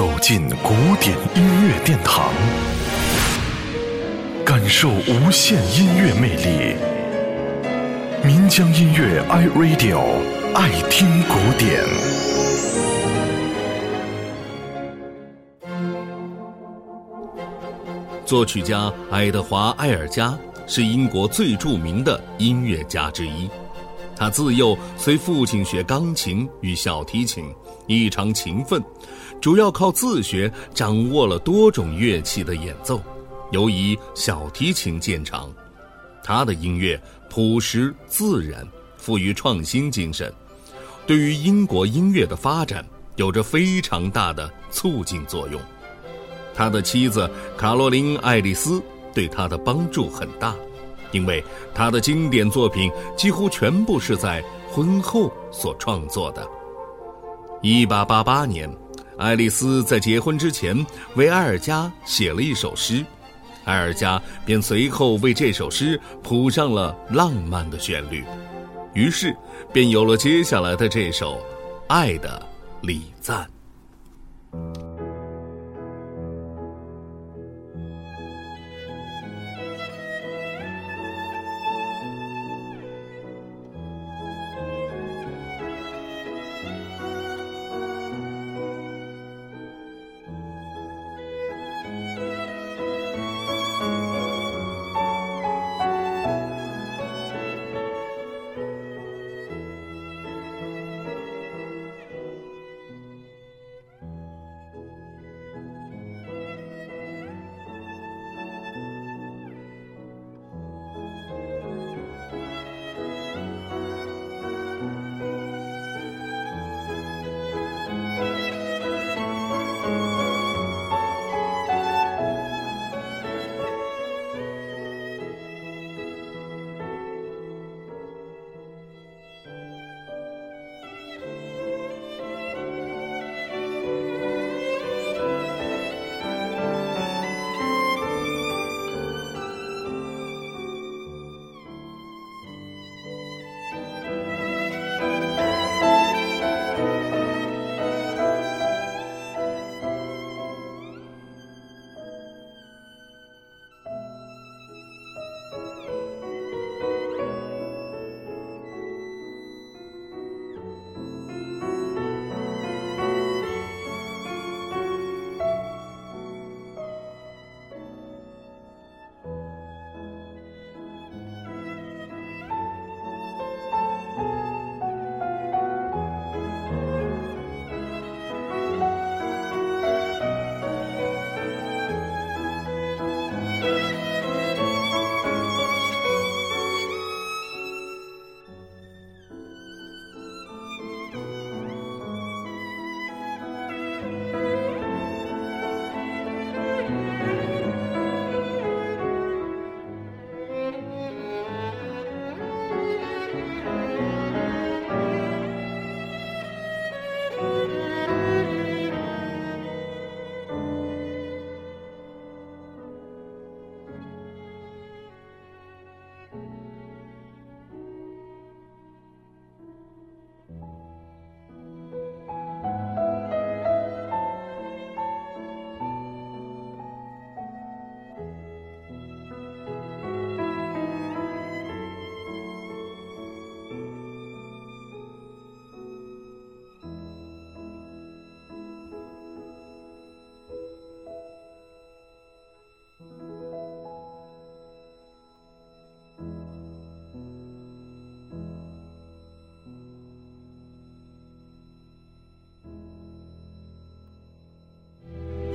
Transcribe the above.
走进古典音乐殿堂，感受无限音乐魅力。民江音乐 iRadio 爱听古典。作曲家爱德华·埃尔加是英国最著名的音乐家之一。他自幼随父亲学钢琴与小提琴，异常勤奋，主要靠自学掌握了多种乐器的演奏，尤以小提琴见长。他的音乐朴实自然，富于创新精神，对于英国音乐的发展有着非常大的促进作用。他的妻子卡洛琳·爱丽丝对他的帮助很大。因为他的经典作品几乎全部是在婚后所创作的。一八八八年，爱丽丝在结婚之前为埃尔加写了一首诗，埃尔加便随后为这首诗谱上了浪漫的旋律，于是便有了接下来的这首《爱的礼赞》。